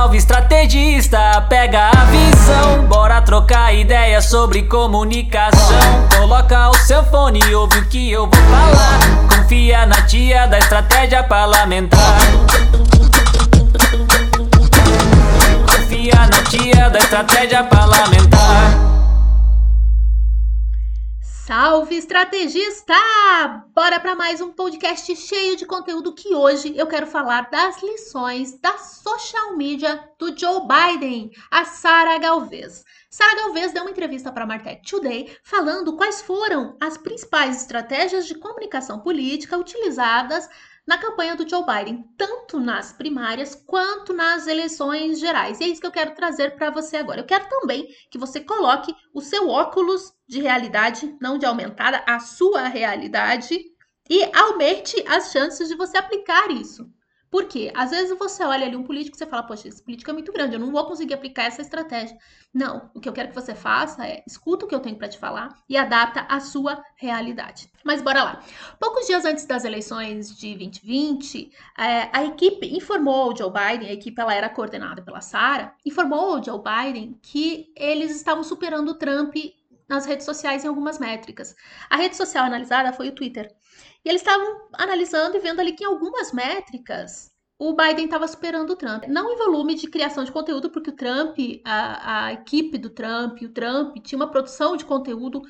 salve estrategista, pega a visão. Bora trocar ideias sobre comunicação. Coloca o seu fone e ouve o que eu vou falar. Confia na tia da estratégia parlamentar. Confia na tia da estratégia parlamentar. Salve estrategista! Bora para mais um podcast cheio de conteúdo que hoje eu quero falar das lições da social media do Joe Biden, a Sara Galvez. Sara Galvez deu uma entrevista para a Martech Today falando quais foram as principais estratégias de comunicação política utilizadas na campanha do Joe Biden, tanto nas primárias quanto nas eleições gerais. E é isso que eu quero trazer para você agora. Eu quero também que você coloque o seu óculos de realidade, não de aumentada, a sua realidade, e aumente as chances de você aplicar isso. Por quê? Às vezes você olha ali um político e você fala, poxa, esse político é muito grande, eu não vou conseguir aplicar essa estratégia. Não, o que eu quero que você faça é escuta o que eu tenho para te falar e adapta a sua realidade. Mas bora lá. Poucos dias antes das eleições de 2020, é, a equipe informou o Joe Biden, a equipe ela era coordenada pela Sarah, informou o Joe Biden que eles estavam superando o Trump nas redes sociais em algumas métricas. A rede social analisada foi o Twitter. E eles estavam analisando e vendo ali que em algumas métricas o Biden estava superando o Trump. Não em volume de criação de conteúdo, porque o Trump, a, a equipe do Trump, o Trump tinha uma produção de conteúdo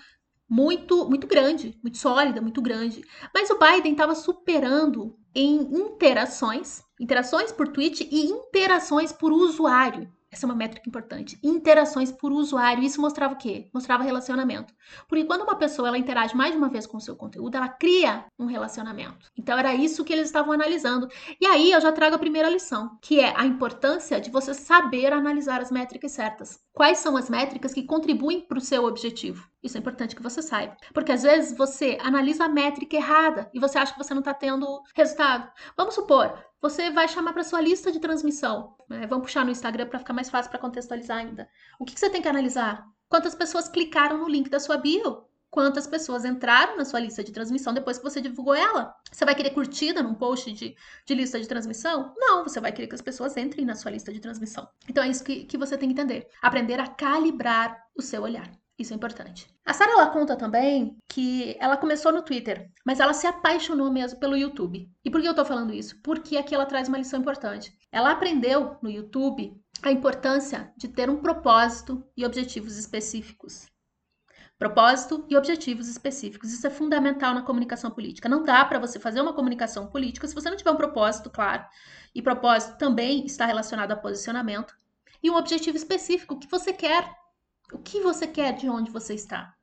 muito, muito grande, muito sólida, muito grande. Mas o Biden estava superando em interações, interações por tweet e interações por usuário. Essa é uma métrica importante. Interações por usuário. Isso mostrava o quê? Mostrava relacionamento. Porque quando uma pessoa ela interage mais de uma vez com o seu conteúdo, ela cria um relacionamento. Então era isso que eles estavam analisando. E aí eu já trago a primeira lição, que é a importância de você saber analisar as métricas certas. Quais são as métricas que contribuem para o seu objetivo? Isso é importante que você saiba. Porque às vezes você analisa a métrica errada e você acha que você não está tendo resultado. Vamos supor, você vai chamar para sua lista de transmissão. Né? Vamos puxar no Instagram para ficar mais fácil para contextualizar ainda. O que, que, você tem que analisar? Quantas pessoas clicaram no link da sua bio? Quantas pessoas entraram na sua lista de transmissão depois que você divulgou ela? Você vai querer curtida num post de, de lista de transmissão? Não, você vai querer que as pessoas entrem na sua lista de transmissão. Então é isso que, que você tem que entender. Aprender a calibrar o seu olhar. Isso é importante. A Sarah ela conta também que ela começou no Twitter, mas ela se apaixonou mesmo pelo YouTube. E por que eu tô falando isso? Porque aqui ela traz uma lição importante. Ela aprendeu no YouTube a importância de ter um propósito e objetivos específicos. Propósito e objetivos específicos. Isso é fundamental na comunicação política. Não dá para você fazer uma comunicação política se você não tiver um propósito claro. E propósito também está relacionado a posicionamento. E um objetivo específico que você quer o que você quer de onde você está?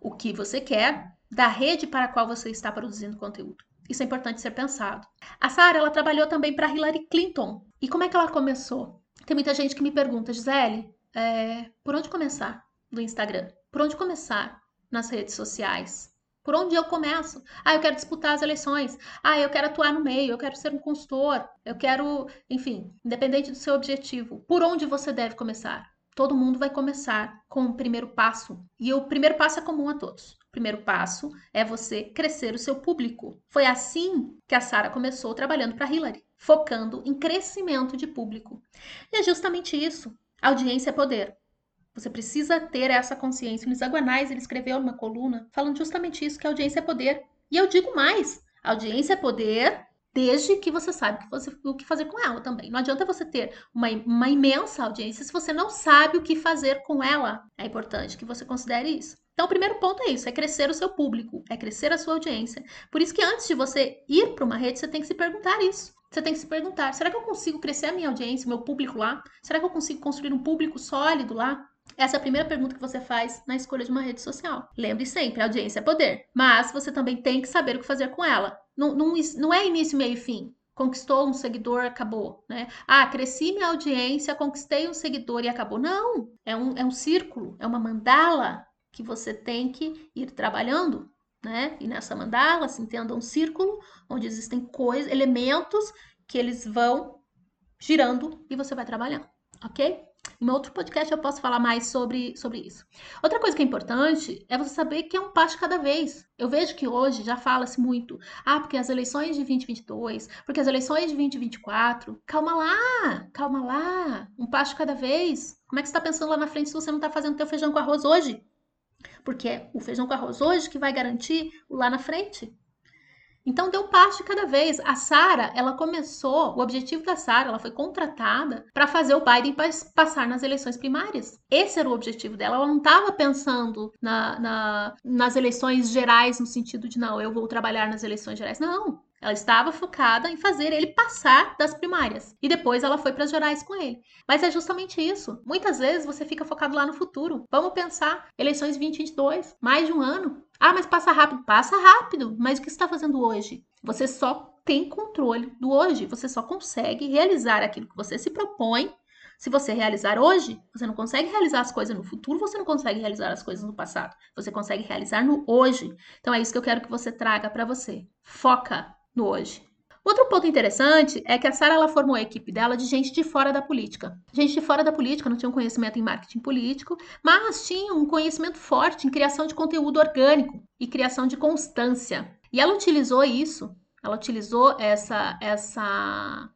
O que você quer da rede para a qual você está produzindo conteúdo? Isso é importante ser pensado. A Sarah, ela trabalhou também para Hillary Clinton. E como é que ela começou? Tem muita gente que me pergunta, Gisele, é, por onde começar no Instagram? Por onde começar nas redes sociais? Por onde eu começo? Ah, eu quero disputar as eleições. Ah, eu quero atuar no meio, eu quero ser um consultor, eu quero, enfim, independente do seu objetivo. Por onde você deve começar? Todo mundo vai começar com o primeiro passo. E o primeiro passo é comum a todos. O primeiro passo é você crescer o seu público. Foi assim que a Sara começou trabalhando para Hillary, focando em crescimento de público. E é justamente isso. Audiência é poder. Você precisa ter essa consciência. O Luiz Aguanais, ele escreveu numa coluna falando justamente isso, que audiência é poder. E eu digo mais, audiência é poder desde que você saiba o que fazer com ela também. Não adianta você ter uma, uma imensa audiência se você não sabe o que fazer com ela. É importante que você considere isso. Então, o primeiro ponto é isso: é crescer o seu público, é crescer a sua audiência. Por isso que antes de você ir para uma rede, você tem que se perguntar isso. Você tem que se perguntar: será que eu consigo crescer a minha audiência, o meu público lá? Será que eu consigo construir um público sólido lá? Essa é a primeira pergunta que você faz na escolha de uma rede social. Lembre sempre, audiência é poder. Mas você também tem que saber o que fazer com ela. Não, não, não é início, meio e fim. Conquistou um seguidor, acabou, né? Ah, cresci minha audiência, conquistei um seguidor e acabou. Não, é um, é um círculo, é uma mandala que você tem que ir trabalhando, né? E nessa mandala se entenda um círculo onde existem coisas, elementos que eles vão girando e você vai trabalhando. ok? Em outro podcast eu posso falar mais sobre, sobre isso. Outra coisa que é importante é você saber que é um passo cada vez. Eu vejo que hoje já fala-se muito, ah, porque as eleições de 2022, porque as eleições de 2024, calma lá, calma lá, um passo cada vez. Como é que você está pensando lá na frente se você não está fazendo teu feijão com arroz hoje? Porque é o feijão com arroz hoje que vai garantir o lá na frente. Então deu de cada vez. A Sara, ela começou, o objetivo da Sara, ela foi contratada para fazer o Biden passar nas eleições primárias. Esse era o objetivo dela. Ela não estava pensando na, na, nas eleições gerais no sentido de não, eu vou trabalhar nas eleições gerais. Não, ela estava focada em fazer ele passar das primárias. E depois ela foi para as gerais com ele. Mas é justamente isso. Muitas vezes você fica focado lá no futuro. Vamos pensar, eleições 2022, mais de um ano. Ah, mas passa rápido. Passa rápido. Mas o que você está fazendo hoje? Você só tem controle do hoje. Você só consegue realizar aquilo que você se propõe. Se você realizar hoje, você não consegue realizar as coisas no futuro, você não consegue realizar as coisas no passado. Você consegue realizar no hoje. Então é isso que eu quero que você traga para você. Foca no hoje. Outro ponto interessante é que a Sara ela formou a equipe dela de gente de fora da política. Gente de fora da política não tinha um conhecimento em marketing político, mas tinha um conhecimento forte em criação de conteúdo orgânico e criação de constância. E ela utilizou isso, ela utilizou essa essa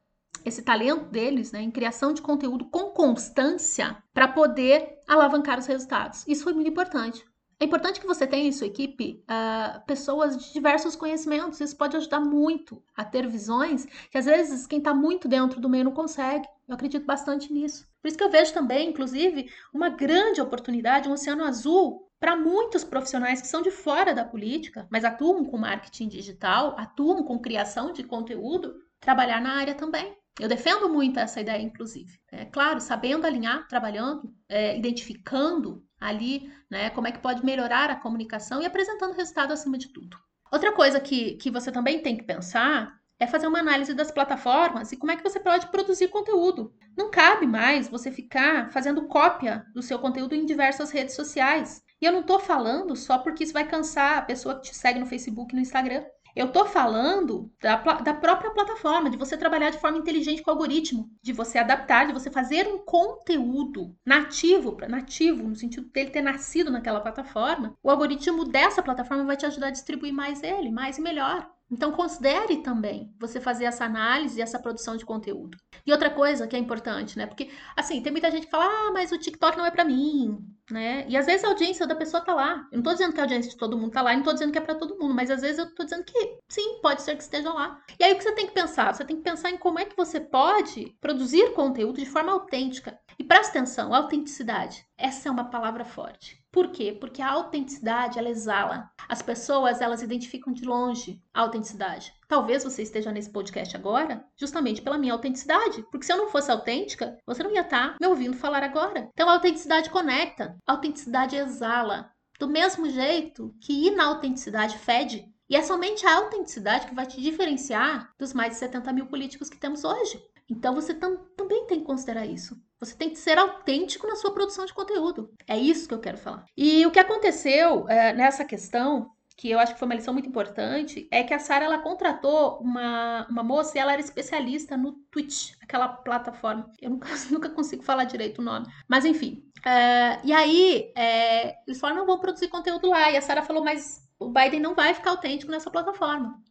esse talento deles né, em criação de conteúdo com constância para poder alavancar os resultados. Isso foi muito importante. É importante que você tenha em sua equipe uh, pessoas de diversos conhecimentos. Isso pode ajudar muito a ter visões que às vezes quem está muito dentro do meio não consegue. Eu acredito bastante nisso. Por isso que eu vejo também, inclusive, uma grande oportunidade, um oceano azul para muitos profissionais que são de fora da política, mas atuam com marketing digital, atuam com criação de conteúdo, trabalhar na área também. Eu defendo muito essa ideia, inclusive. É claro, sabendo alinhar, trabalhando, é, identificando ali, né, como é que pode melhorar a comunicação e apresentando resultado acima de tudo. Outra coisa que, que você também tem que pensar é fazer uma análise das plataformas e como é que você pode produzir conteúdo. Não cabe mais você ficar fazendo cópia do seu conteúdo em diversas redes sociais. E eu não estou falando só porque isso vai cansar a pessoa que te segue no Facebook e no Instagram. Eu estou falando da, da, própria plataforma, de você trabalhar de forma inteligente com o algoritmo, de você adaptar, de você fazer um conteúdo nativo, nativo, no sentido dele ter nascido naquela plataforma. O algoritmo dessa plataforma vai te ajudar a distribuir mais ele, mais e melhor. Então considere também você fazer essa análise e essa produção de conteúdo. E outra coisa que é importante, né? Porque assim, tem muita gente que fala: "Ah, mas o TikTok não é para mim", né? E às vezes a audiência da pessoa tá lá. Eu não tô dizendo que a audiência de todo mundo tá lá, eu não tô dizendo que é para todo mundo, mas às vezes eu tô dizendo que sim, pode ser que esteja lá. E aí o que você tem que pensar? Você tem que pensar em como é que você pode produzir conteúdo de forma autêntica. E presta atenção, autenticidade. Essa é uma palavra forte. Por quê? Porque a autenticidade, ela exala. As pessoas, elas identificam de longe a autenticidade. Talvez você esteja nesse podcast agora justamente pela minha autenticidade. Porque se eu não fosse autêntica, você não ia estar me ouvindo falar agora. Então a autenticidade conecta, a autenticidade exala. Do mesmo jeito que inautenticidade fede. E é somente a autenticidade que vai te diferenciar dos mais de 70 mil políticos que temos hoje. Então você tam também tem que considerar isso. Você tem que ser autêntico na sua produção de conteúdo. É isso que eu quero falar. E o que aconteceu é, nessa questão, que eu acho que foi uma lição muito importante, é que a Sara ela contratou uma, uma moça e ela era especialista no Twitch, aquela plataforma. Eu nunca, nunca consigo falar direito o nome. Mas enfim. É, e aí, é, eles falaram: não, vão produzir conteúdo lá. E a Sara falou: mas o Biden não vai ficar autêntico nessa plataforma.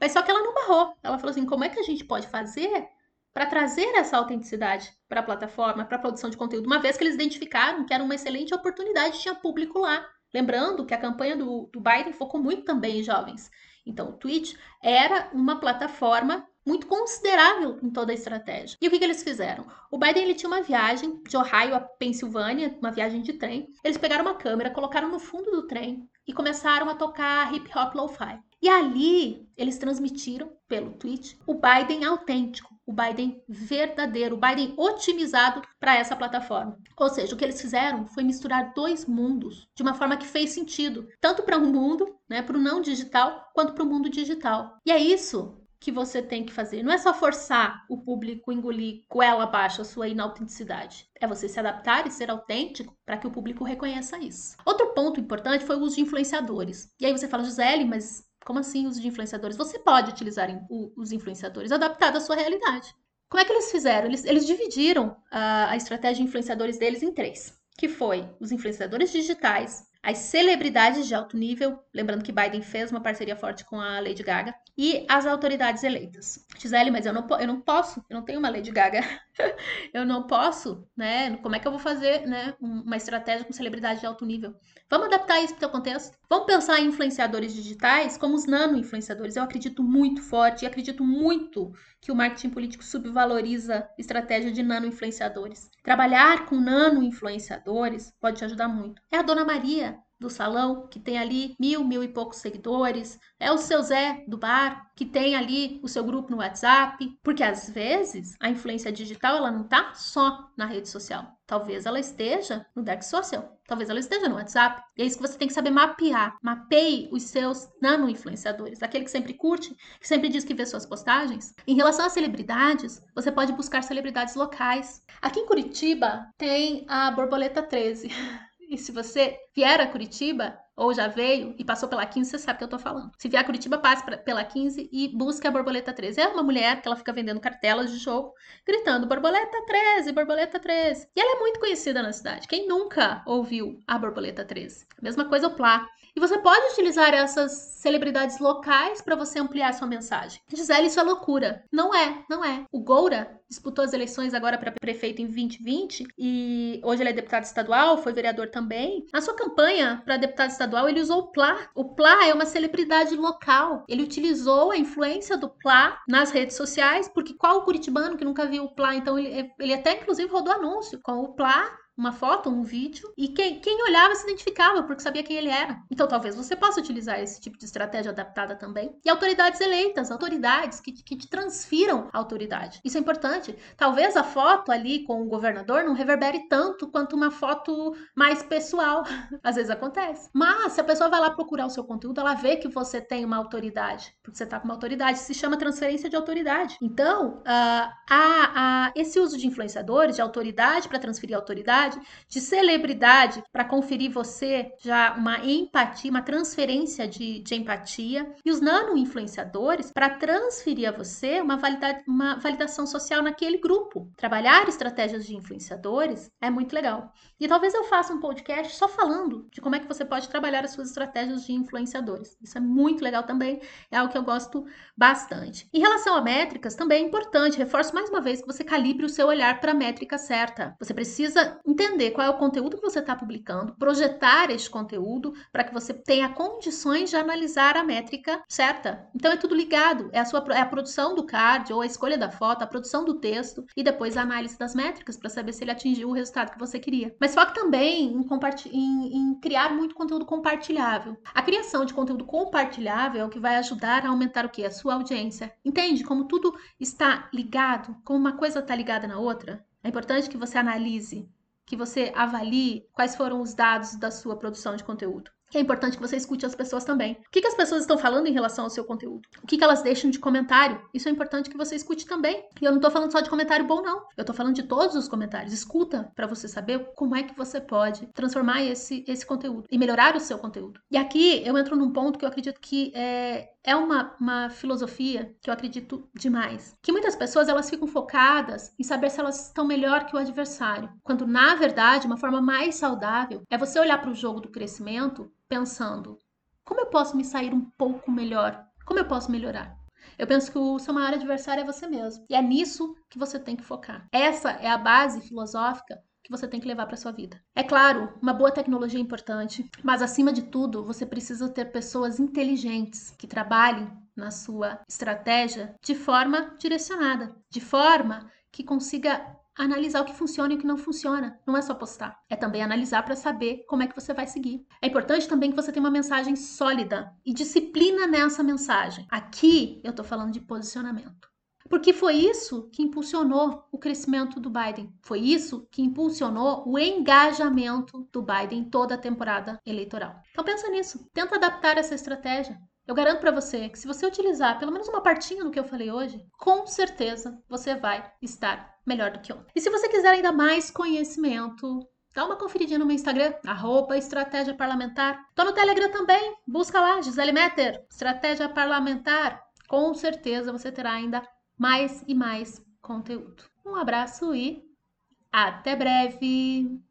Mas só que ela não barrou. Ela falou assim: como é que a gente pode fazer para trazer essa autenticidade para a plataforma, para a produção de conteúdo, uma vez que eles identificaram que era uma excelente oportunidade, tinha público lá. Lembrando que a campanha do, do Biden focou muito também em jovens. Então, o Twitch era uma plataforma muito considerável em toda a estratégia. E o que, que, eles fizeram? O Biden ele tinha uma viagem de Ohio a Pensilvânia, uma viagem de trem. Eles pegaram uma câmera, colocaram no fundo do trem e começaram a tocar hip hop lo-fi. E ali eles transmitiram pelo Twitch o Biden autêntico, o Biden verdadeiro, o Biden otimizado para essa plataforma. Ou seja, o que eles fizeram foi misturar dois mundos de uma forma que fez sentido, tanto para um mundo, né, para o não digital, quanto para o mundo digital. E é isso que você tem que fazer. Não é só forçar o público engolir goela abaixo a sua inautenticidade. É você se adaptar e ser autêntico para que o público reconheça isso. Outro ponto importante foi o uso de influenciadores. E aí você fala, Gisele, mas como assim uso de influenciadores? Você pode utilizar os influenciadores adaptados à sua realidade. Como é que eles fizeram? Eles, eles dividiram a, a estratégia de influenciadores deles em três, que foi os influenciadores digitais, as celebridades de alto nível, lembrando que Biden fez uma parceria forte com a Lady Gaga, e as autoridades eleitas. Gisele, mas eu não, eu não posso, eu não tenho uma Lady Gaga, eu não posso, né? Como é que eu vou fazer, né, uma estratégia com celebridade de alto nível? Vamos adaptar isso para o teu contexto? Vamos pensar em influenciadores digitais como os nano-influenciadores. Eu acredito muito forte e acredito muito que o marketing político subvaloriza estratégia de nano-influenciadores. Trabalhar com nano-influenciadores pode te ajudar muito. É a Dona Maria do salão, que tem ali mil, mil e poucos seguidores, é o seu Zé do bar, que tem ali o seu grupo no WhatsApp, porque às vezes a influência digital ela não está só na rede social. Talvez ela esteja no Dark Social, talvez ela esteja no WhatsApp. E é isso que você tem que saber mapear. Mapeie os seus nano-influenciadores, aquele que sempre curte, que sempre diz que vê suas postagens. Em relação às celebridades, você pode buscar celebridades locais. Aqui em Curitiba tem a Borboleta 13. E se você vier a Curitiba, ou já veio e passou pela 15, você sabe o que eu tô falando. Se vier a Curitiba, passe pra, pela 15 e busque a Borboleta 13. É uma mulher que ela fica vendendo cartelas de jogo, gritando Borboleta 13, Borboleta 13. E ela é muito conhecida na cidade. Quem nunca ouviu a Borboleta 13? A mesma coisa o Plá. E você pode utilizar essas celebridades locais para você ampliar sua mensagem. Gisele, isso é loucura. Não é, não é. O Goura disputou as eleições agora para prefeito em 2020 e hoje ele é deputado estadual, foi vereador também. Na sua campanha para deputado estadual, ele usou o Plá. O Plá é uma celebridade local. Ele utilizou a influência do Plá nas redes sociais, porque qual o curitibano que nunca viu o Plá? Então ele, ele até inclusive rodou anúncio com o Plá uma foto, um vídeo, e quem, quem olhava se identificava porque sabia quem ele era. Então talvez você possa utilizar esse tipo de estratégia adaptada também. E autoridades eleitas, autoridades que, que te transfiram autoridade. Isso é importante. Talvez a foto ali com o governador não reverbere tanto quanto uma foto mais pessoal. Às vezes acontece. Mas se a pessoa vai lá procurar o seu conteúdo, ela vê que você tem uma autoridade, porque você está com uma autoridade. Se chama transferência de autoridade. Então, uh, a, a, esse uso de influenciadores, de autoridade para transferir autoridade, celebridade, de celebridade para conferir você já uma empatia, uma transferência de, de empatia, e os nano-influenciadores para transferir a você uma, valida, uma validação social naquele grupo. Trabalhar estratégias de influenciadores é muito legal. E talvez eu faça um podcast só falando de como é que você pode trabalhar as suas estratégias de influenciadores. Isso é muito legal também, é algo que eu gosto bastante. Em relação a métricas, também é importante, reforço mais uma vez que você calibre o seu olhar para a métrica certa. Você precisa qual é o conteúdo que você está publicando, projetar esse conteúdo para que você tenha condições de analisar a métrica certa. Então é tudo ligado, é a sua é a produção do card ou a escolha da foto, a produção do texto e depois a análise das métricas para saber se ele atingiu o resultado que você queria. Mas foque também em, em, em criar muito conteúdo compartilhável. A criação de conteúdo compartilhável é o que vai ajudar a aumentar o que? A sua audiência. Entende como tudo está ligado, como uma coisa está ligada na outra? É importante que você analise que você avalie quais foram os dados da sua produção de conteúdo. É importante que você escute as pessoas também. O que, que as pessoas estão falando em relação ao seu conteúdo? O que, que elas deixam de comentário? Isso é importante que você escute também. E eu não estou falando só de comentário bom, não. Eu estou falando de todos os comentários. Escuta para você saber como é que você pode transformar esse, esse conteúdo e melhorar o seu conteúdo. E aqui eu entro num ponto que eu acredito que é, é uma, uma filosofia que eu acredito demais. Que muitas pessoas elas ficam focadas em saber se elas estão melhor que o adversário. Quando, na verdade, uma forma mais saudável é você olhar para o jogo do crescimento pensando: como eu posso me sair um pouco melhor? Como eu posso melhorar? Eu penso que o seu maior adversário é você mesmo. E é nisso que você tem que focar. Essa é a base filosófica que você tem que levar para sua vida. É claro, uma boa tecnologia é importante, mas acima de tudo, você precisa ter pessoas inteligentes que trabalhem na sua estratégia de forma direcionada, de forma que consiga analisar o que funciona e o que não funciona. Não é só postar. É também analisar para saber como é que você vai seguir. É importante também que você tenha uma mensagem sólida e disciplina nessa mensagem. Aqui eu estou falando de posicionamento. Porque foi isso que impulsionou o crescimento do Biden. Foi isso que impulsionou o engajamento do Biden toda a temporada eleitoral. Então pensa nisso. Tenta adaptar essa estratégia. Eu garanto para você que se você utilizar pelo menos uma partinha do que eu falei hoje, com certeza você vai estar melhor do que ontem. E se você quiser ainda mais conhecimento, dá uma conferidinha no meu Instagram, arroba Estratégia Parlamentar. Tô no Telegram também, busca lá, Gisele Metter, Estratégia Parlamentar. Com certeza você terá ainda mais e mais conteúdo. Um abraço e até breve!